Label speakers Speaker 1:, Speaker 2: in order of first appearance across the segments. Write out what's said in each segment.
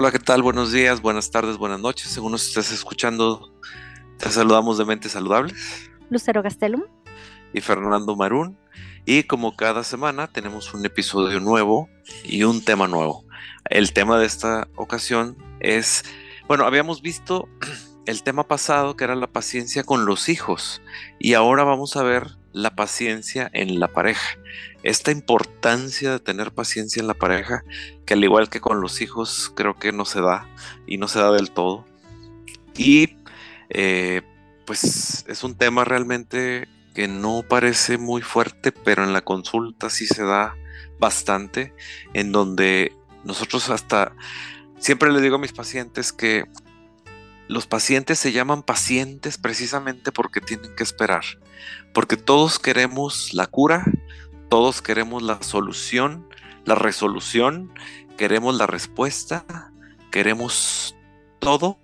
Speaker 1: Hola, ¿qué tal? Buenos días, buenas tardes, buenas noches. Según nos estés escuchando, te saludamos de Mentes Saludables.
Speaker 2: Lucero Gastelum.
Speaker 1: Y Fernando Marún. Y como cada semana tenemos un episodio nuevo y un tema nuevo. El tema de esta ocasión es, bueno, habíamos visto el tema pasado que era la paciencia con los hijos y ahora vamos a ver la paciencia en la pareja. Esta importancia de tener paciencia en la pareja, que al igual que con los hijos, creo que no se da y no se da del todo. Y eh, pues es un tema realmente que no parece muy fuerte, pero en la consulta sí se da bastante, en donde nosotros hasta siempre le digo a mis pacientes que los pacientes se llaman pacientes precisamente porque tienen que esperar, porque todos queremos la cura, todos queremos la solución, la resolución, queremos la respuesta, queremos todo.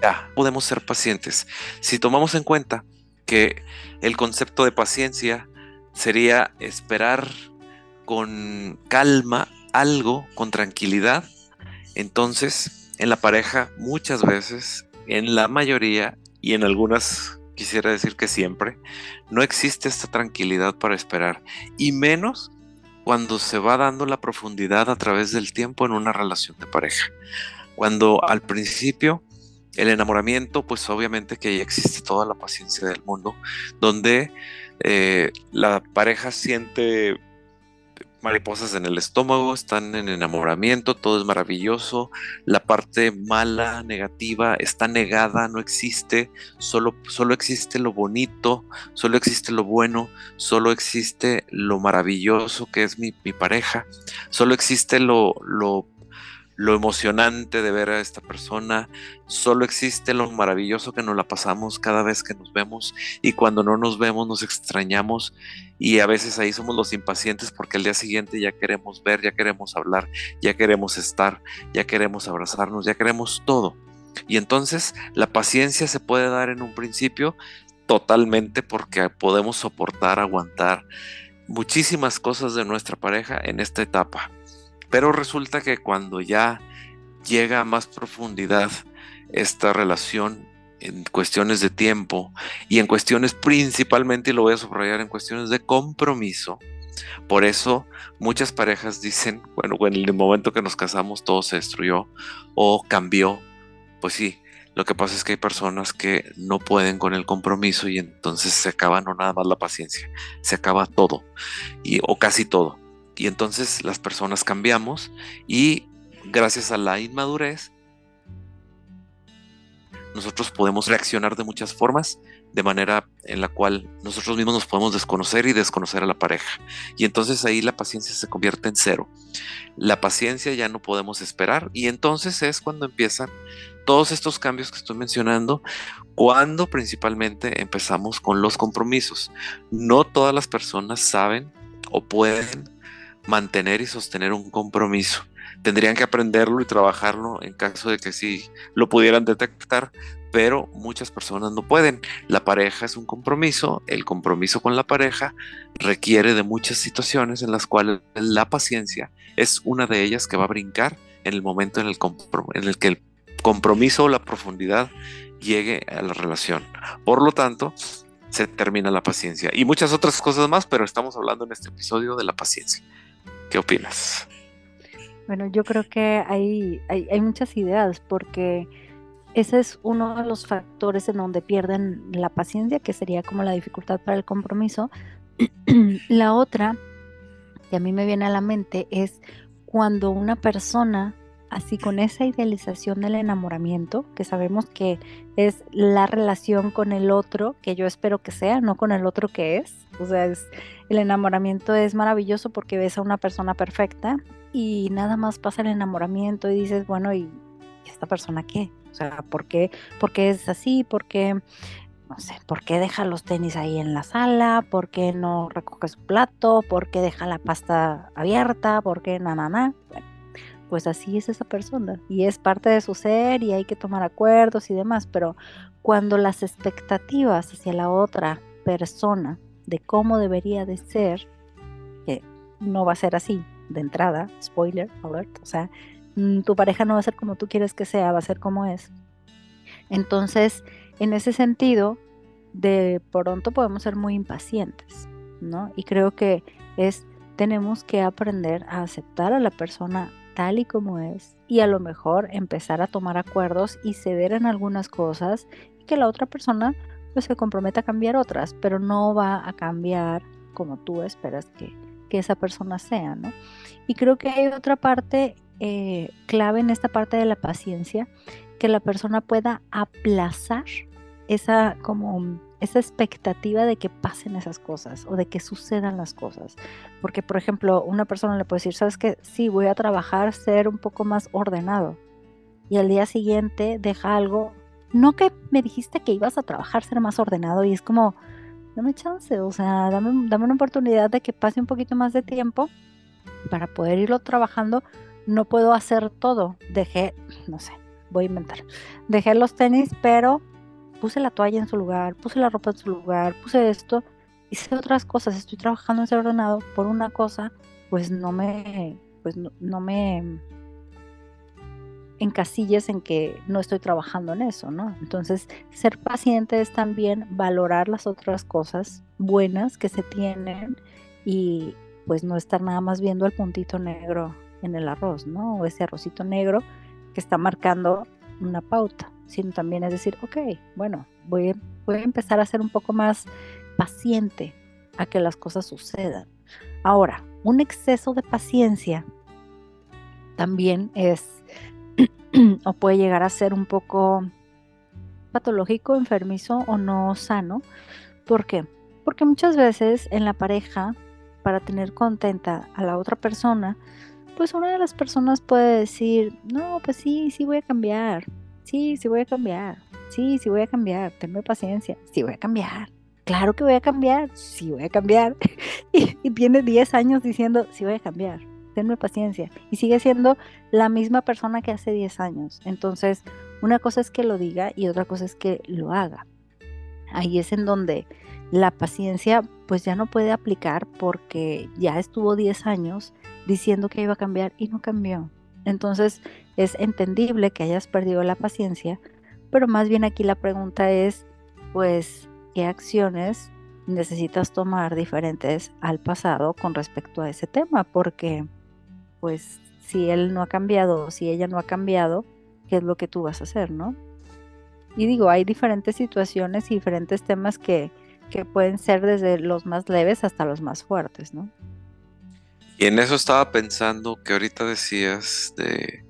Speaker 1: Ya, podemos ser pacientes. Si tomamos en cuenta que el concepto de paciencia sería esperar con calma algo, con tranquilidad, entonces en la pareja muchas veces, en la mayoría y en algunas quisiera decir que siempre, no existe esta tranquilidad para esperar, y menos cuando se va dando la profundidad a través del tiempo en una relación de pareja. Cuando al principio el enamoramiento, pues obviamente que ahí existe toda la paciencia del mundo, donde eh, la pareja siente mariposas en el estómago, están en enamoramiento, todo es maravilloso, la parte mala, negativa, está negada, no existe, solo, solo existe lo bonito, solo existe lo bueno, solo existe lo maravilloso que es mi, mi pareja, solo existe lo, lo lo emocionante de ver a esta persona, solo existe lo maravilloso que nos la pasamos cada vez que nos vemos y cuando no nos vemos nos extrañamos y a veces ahí somos los impacientes porque al día siguiente ya queremos ver, ya queremos hablar, ya queremos estar, ya queremos abrazarnos, ya queremos todo. Y entonces la paciencia se puede dar en un principio totalmente porque podemos soportar, aguantar muchísimas cosas de nuestra pareja en esta etapa pero resulta que cuando ya llega a más profundidad esta relación en cuestiones de tiempo y en cuestiones principalmente, y lo voy a subrayar, en cuestiones de compromiso, por eso muchas parejas dicen, bueno, en el momento que nos casamos todo se destruyó o cambió. Pues sí, lo que pasa es que hay personas que no pueden con el compromiso y entonces se acaba no nada más la paciencia, se acaba todo y, o casi todo. Y entonces las personas cambiamos y gracias a la inmadurez nosotros podemos reaccionar de muchas formas, de manera en la cual nosotros mismos nos podemos desconocer y desconocer a la pareja. Y entonces ahí la paciencia se convierte en cero. La paciencia ya no podemos esperar y entonces es cuando empiezan todos estos cambios que estoy mencionando, cuando principalmente empezamos con los compromisos. No todas las personas saben o pueden mantener y sostener un compromiso. Tendrían que aprenderlo y trabajarlo en caso de que sí lo pudieran detectar, pero muchas personas no pueden. La pareja es un compromiso, el compromiso con la pareja requiere de muchas situaciones en las cuales la paciencia es una de ellas que va a brincar en el momento en el, en el que el compromiso o la profundidad llegue a la relación. Por lo tanto, se termina la paciencia y muchas otras cosas más, pero estamos hablando en este episodio de la paciencia. ¿Qué opinas?
Speaker 2: Bueno, yo creo que hay, hay, muchas ideas porque ese es uno de los factores en donde pierden la paciencia, que sería como la dificultad para el compromiso. la otra que a mí me viene a la mente es cuando una persona así con esa idealización del enamoramiento, que sabemos que es la relación con el otro que yo espero que sea, no con el otro que es. O sea, es, el enamoramiento es maravilloso porque ves a una persona perfecta y nada más pasa el enamoramiento y dices, bueno, ¿y esta persona qué? O sea, ¿por qué, ¿Por qué es así? ¿Por qué, no sé, por qué deja los tenis ahí en la sala? ¿Por qué no recoge su plato? ¿Por qué deja la pasta abierta? ¿Por qué na, na, na? Pues así es esa persona y es parte de su ser y hay que tomar acuerdos y demás, pero cuando las expectativas hacia la otra persona de cómo debería de ser, que no va a ser así de entrada, spoiler alert, o sea, mm, tu pareja no va a ser como tú quieres que sea, va a ser como es. Entonces, en ese sentido, de pronto podemos ser muy impacientes, ¿no? Y creo que es, tenemos que aprender a aceptar a la persona tal y como es y a lo mejor empezar a tomar acuerdos y ceder en algunas cosas y que la otra persona pues se comprometa a cambiar otras, pero no va a cambiar como tú esperas que, que esa persona sea, ¿no? Y creo que hay otra parte eh, clave en esta parte de la paciencia, que la persona pueda aplazar esa como esa expectativa de que pasen esas cosas o de que sucedan las cosas. Porque, por ejemplo, una persona le puede decir, sabes que sí, voy a trabajar, ser un poco más ordenado. Y al día siguiente deja algo, no que me dijiste que ibas a trabajar, ser más ordenado, y es como, dame chance, o sea, dame, dame una oportunidad de que pase un poquito más de tiempo para poder irlo trabajando. No puedo hacer todo. Dejé, no sé, voy a inventar. Dejé los tenis, pero puse la toalla en su lugar, puse la ropa en su lugar, puse esto, hice otras cosas, estoy trabajando en ese ordenado por una cosa, pues no me, pues no, me encasilles en que no estoy trabajando en eso, ¿no? Entonces, ser paciente es también valorar las otras cosas buenas que se tienen y pues no estar nada más viendo el puntito negro en el arroz, ¿no? O ese arrocito negro que está marcando una pauta, sino también es decir, ok, bueno, voy, voy a empezar a ser un poco más paciente a que las cosas sucedan. Ahora, un exceso de paciencia también es o puede llegar a ser un poco patológico, enfermizo o no sano. ¿Por qué? Porque muchas veces en la pareja, para tener contenta a la otra persona, pues una de las personas puede decir, no, pues sí, sí voy a cambiar, sí, sí voy a cambiar, sí, sí voy a cambiar, tenme paciencia, sí voy a cambiar, claro que voy a cambiar, sí voy a cambiar. y, tiene 10 años diciendo, sí voy a cambiar, tenme paciencia. Y sigue siendo la misma persona que hace 10 años. Entonces, una cosa es que lo diga y otra cosa es que lo haga. Ahí es en donde la paciencia pues ya no puede aplicar porque ya estuvo 10 años diciendo que iba a cambiar y no cambió. Entonces es entendible que hayas perdido la paciencia, pero más bien aquí la pregunta es, pues, ¿qué acciones necesitas tomar diferentes al pasado con respecto a ese tema? Porque, pues, si él no ha cambiado o si ella no ha cambiado, ¿qué es lo que tú vas a hacer, no? Y digo, hay diferentes situaciones y diferentes temas que, que pueden ser desde los más leves hasta los más fuertes, ¿no?
Speaker 1: Y en eso estaba pensando que ahorita decías de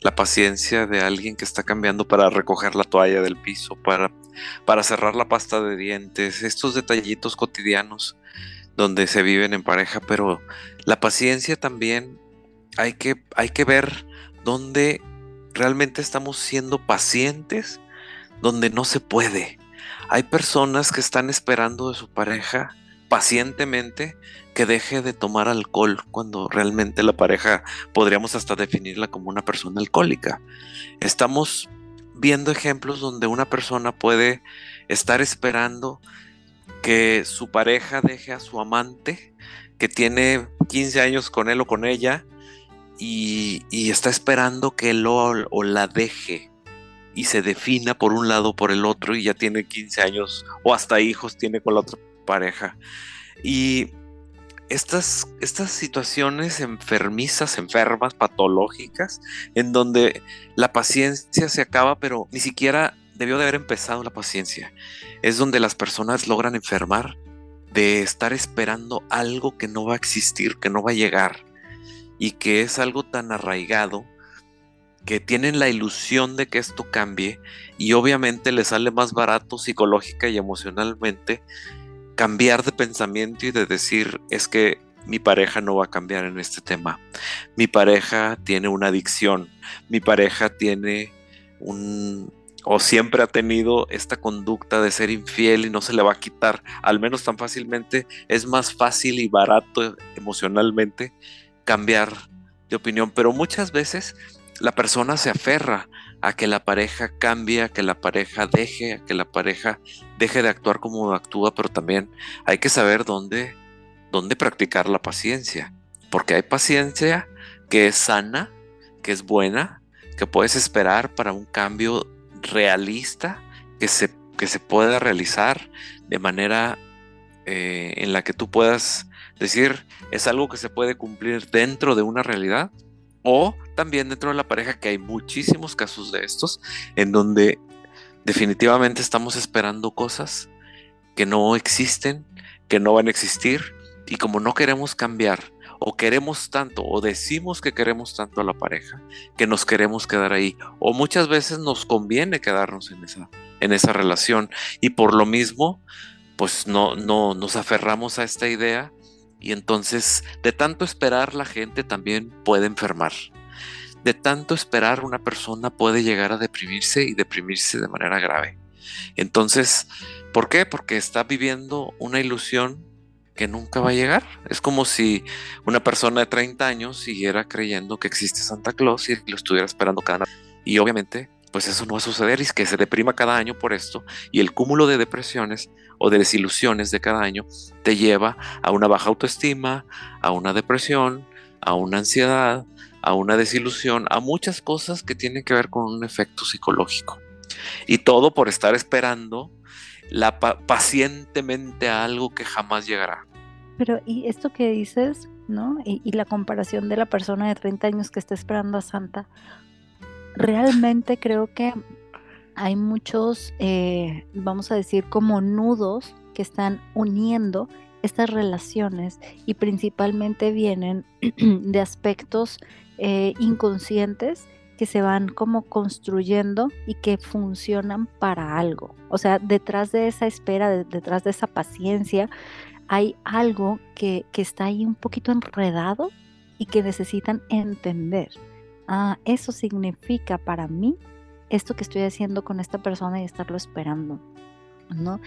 Speaker 1: la paciencia de alguien que está cambiando para recoger la toalla del piso, para, para cerrar la pasta de dientes, estos detallitos cotidianos donde se viven en pareja, pero la paciencia también hay que, hay que ver dónde realmente estamos siendo pacientes, donde no se puede. Hay personas que están esperando de su pareja pacientemente que deje de tomar alcohol cuando realmente la pareja podríamos hasta definirla como una persona alcohólica. Estamos viendo ejemplos donde una persona puede estar esperando que su pareja deje a su amante, que tiene 15 años con él o con ella, y, está esperando que él o, la deje y se defina por un lado o por el otro y ya tiene 15 años o hasta hijos tiene con la otra pareja. Y estas, estas situaciones enfermizas, enfermas, patológicas, en donde la paciencia se acaba, pero ni siquiera debió de haber empezado la paciencia. Es donde las personas logran enfermar de estar esperando algo que no va a existir, que no va a llegar, y que es algo tan arraigado que tienen la ilusión de que esto cambie y obviamente les sale más barato psicológica y emocionalmente cambiar de pensamiento y de decir es que mi pareja no va a cambiar en este tema. Mi pareja tiene una adicción. Mi pareja tiene un o siempre ha tenido esta conducta de ser infiel y no se le va a quitar, al menos tan fácilmente, es más fácil y barato emocionalmente cambiar de opinión, pero muchas veces la persona se aferra a que la pareja cambie, a que la pareja deje, a que la pareja deje de actuar como actúa, pero también hay que saber dónde, dónde practicar la paciencia, porque hay paciencia que es sana, que es buena, que puedes esperar para un cambio realista que se, que se pueda realizar de manera eh, en la que tú puedas decir es algo que se puede cumplir dentro de una realidad o también dentro de la pareja que hay muchísimos casos de estos en donde definitivamente estamos esperando cosas que no existen, que no van a existir y como no queremos cambiar o queremos tanto o decimos que queremos tanto a la pareja que nos queremos quedar ahí o muchas veces nos conviene quedarnos en esa en esa relación y por lo mismo pues no no nos aferramos a esta idea y entonces de tanto esperar la gente también puede enfermar de tanto esperar una persona puede llegar a deprimirse y deprimirse de manera grave entonces ¿por qué? porque está viviendo una ilusión que nunca va a llegar. Es como si una persona de 30 años siguiera creyendo que existe Santa Claus y lo estuviera esperando cada año. Y obviamente, pues eso no va a suceder y es que se deprima cada año por esto y el cúmulo de depresiones o de desilusiones de cada año te lleva a una baja autoestima, a una depresión, a una ansiedad, a una desilusión, a muchas cosas que tienen que ver con un efecto psicológico. Y todo por estar esperando pacientemente a algo que jamás llegará.
Speaker 2: Pero, y esto que dices, ¿no? Y, la comparación de la persona de 30 años que está esperando a Santa, realmente creo que hay muchos, eh, vamos a decir, como nudos que están uniendo estas relaciones y principalmente vienen de aspectos eh, inconscientes que se van como construyendo y que funcionan para algo. O sea, detrás de esa espera, detrás de esa paciencia, hay algo que, está ahí un poquito enredado y que necesitan entender. Ah, eso significa para mí esto que estoy haciendo con esta persona y estarlo esperando. ¿no?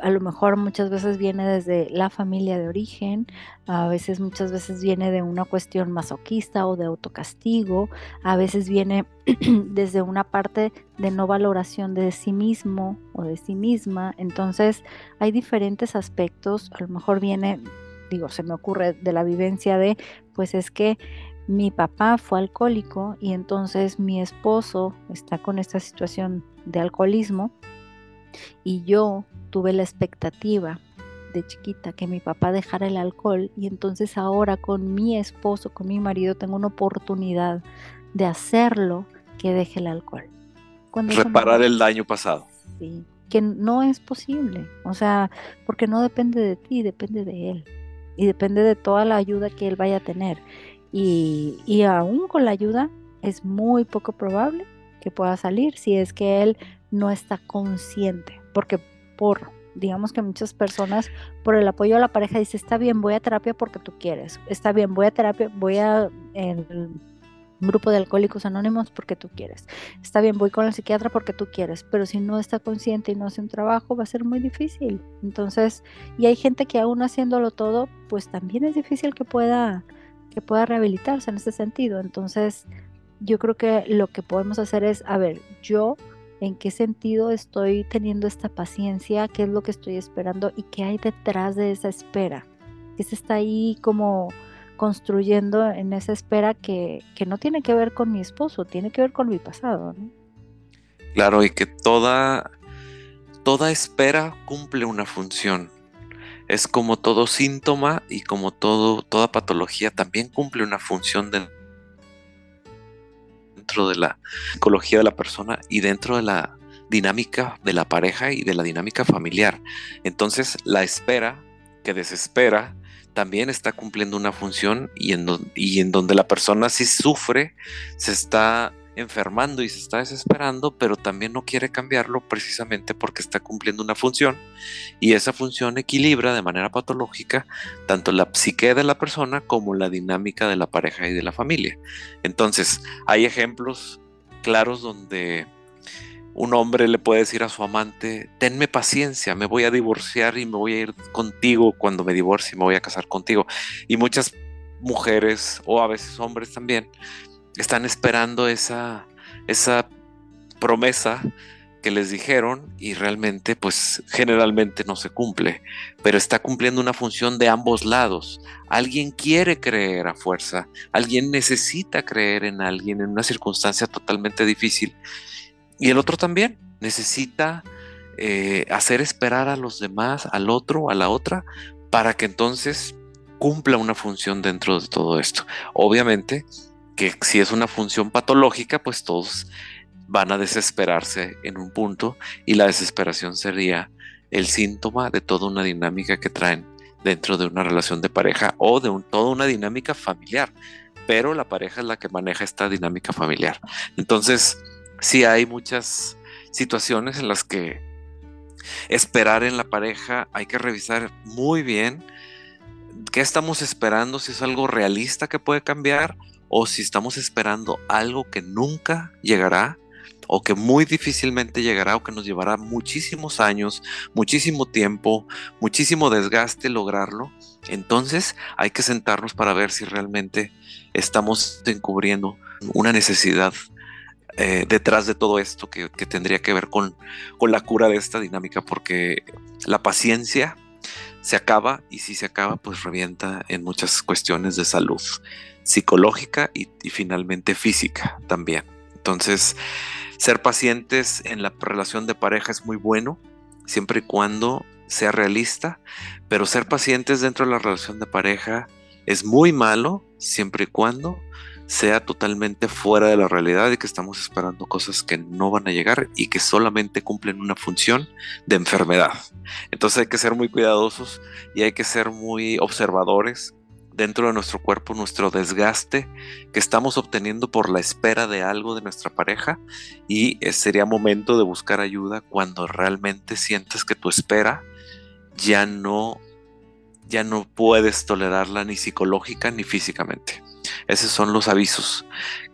Speaker 2: A lo mejor muchas veces viene desde la familia de origen, a veces muchas veces viene de una cuestión masoquista o de autocastigo, a veces viene desde una parte de no valoración de sí mismo o de sí misma. Entonces hay diferentes aspectos, a lo mejor viene, digo, se me ocurre de la vivencia de, pues es que mi papá fue alcohólico y entonces mi esposo está con esta situación de alcoholismo y yo tuve la expectativa de chiquita que mi papá dejara el alcohol y entonces ahora con mi esposo, con mi marido, tengo una oportunidad de hacerlo que deje el alcohol.
Speaker 1: Reparar el daño pasado.
Speaker 2: Sí, que no es posible, o sea, porque no depende de ti, depende de él y depende de toda la ayuda que él vaya a tener. Y, y aún con la ayuda es muy poco probable que pueda salir si es que él no está consciente, porque por, digamos que muchas personas, por el apoyo a la pareja, dice, está bien, voy a terapia porque tú quieres, está bien, voy a terapia, voy a el grupo de alcohólicos anónimos porque tú quieres, está bien, voy con el psiquiatra porque tú quieres, pero si no está consciente y no hace un trabajo, va a ser muy difícil. Entonces, y hay gente que aún haciéndolo todo, pues también es difícil que pueda, que pueda rehabilitarse en ese sentido. Entonces, yo creo que lo que podemos hacer es, a ver, yo en qué sentido estoy teniendo esta paciencia, qué es lo que estoy esperando y qué hay detrás de esa espera, qué se está ahí como construyendo en esa espera que, no tiene que ver con mi esposo, tiene que ver con mi pasado.
Speaker 1: Claro, y que toda, toda espera cumple una función. Es como todo síntoma y como todo, toda patología también cumple una función dentro de la psicología de la persona y dentro de la dinámica de la pareja y de la dinámica familiar. Entonces, la espera que desespera también está cumpliendo una función y en, y en donde la persona sí sufre, se está enfermando y se está desesperando, pero también no quiere cambiarlo precisamente porque está cumpliendo una función y esa función equilibra de manera patológica tanto la psique de la persona como la dinámica de la pareja y de la familia. Entonces, hay ejemplos claros donde un hombre le puede decir a su amante, tenme paciencia, me voy a divorciar y me voy a ir contigo cuando me divorcie, me voy a casar contigo. Y muchas mujeres o a veces hombres también están esperando esa, esa promesa que les dijeron y realmente pues generalmente no se cumple, pero está cumpliendo una función de ambos lados. Alguien quiere creer a fuerza, alguien necesita creer en alguien en una circunstancia totalmente difícil y el otro también necesita eh, hacer esperar a los demás, al otro, a la otra, para que entonces cumpla una función dentro de todo esto. Obviamente que si es una función patológica, pues todos van a desesperarse en un punto y la desesperación sería el síntoma de toda una dinámica que traen dentro de una relación de pareja o de toda una dinámica familiar, pero la pareja es la que maneja esta dinámica familiar. Entonces, sí hay muchas situaciones en las que esperar en la pareja hay que revisar muy bien qué estamos esperando, si es algo realista que puede cambiar o si estamos esperando algo que nunca llegará o que muy difícilmente llegará o que nos llevará muchísimos años, muchísimo tiempo, muchísimo desgaste lograrlo, entonces hay que sentarnos para ver si realmente estamos encubriendo una necesidad eh, detrás de todo esto que, tendría que ver con, con la cura de esta dinámica, porque la paciencia se acaba y si se acaba, pues revienta en muchas cuestiones de salud psicológica y finalmente física también. Entonces, ser pacientes en la relación de pareja es muy bueno, siempre y cuando sea realista, pero ser pacientes dentro de la relación de pareja es muy malo, siempre y cuando sea totalmente fuera de la realidad y que estamos esperando cosas que no van a llegar y que solamente cumplen una función de enfermedad. Entonces hay que ser muy cuidadosos y hay que ser muy observadores dentro de nuestro cuerpo nuestro desgaste que estamos obteniendo por la espera de algo de nuestra pareja y eh, sería momento de buscar ayuda cuando realmente sientes que tu espera ya no ya no puedes tolerarla ni psicológica ni físicamente. Esos son los avisos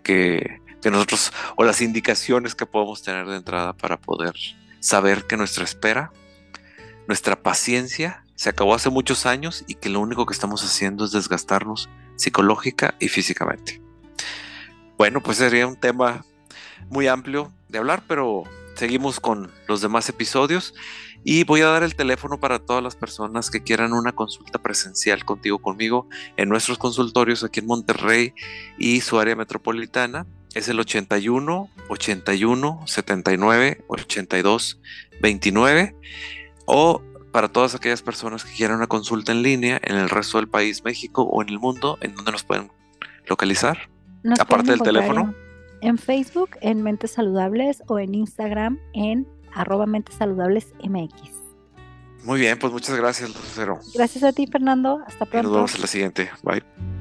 Speaker 1: que, que nosotros o las indicaciones que podemos tener de entrada para poder saber que nuestra espera, nuestra paciencia se acabó hace muchos años y que lo único que estamos haciendo es desgastarnos psicológica y físicamente. Bueno, pues sería un tema muy amplio de hablar, pero seguimos con los demás episodios y voy a dar el teléfono para todas las personas que quieran una consulta presencial contigo, conmigo, en nuestros consultorios aquí en Monterrey y su área metropolitana. Es el 81 81 79 82 29 o para todas aquellas personas que quieran una consulta en línea en el resto del país, México o en el mundo, ¿en donde nos pueden localizar? Aparte del teléfono.
Speaker 2: En, Facebook, en Mentes Saludables o en Instagram, en arroba Mentes Saludables MX.
Speaker 1: Muy bien, pues muchas gracias, Lucero.
Speaker 2: Gracias a ti, Fernando. Hasta pronto.
Speaker 1: nos vemos en la siguiente. Bye.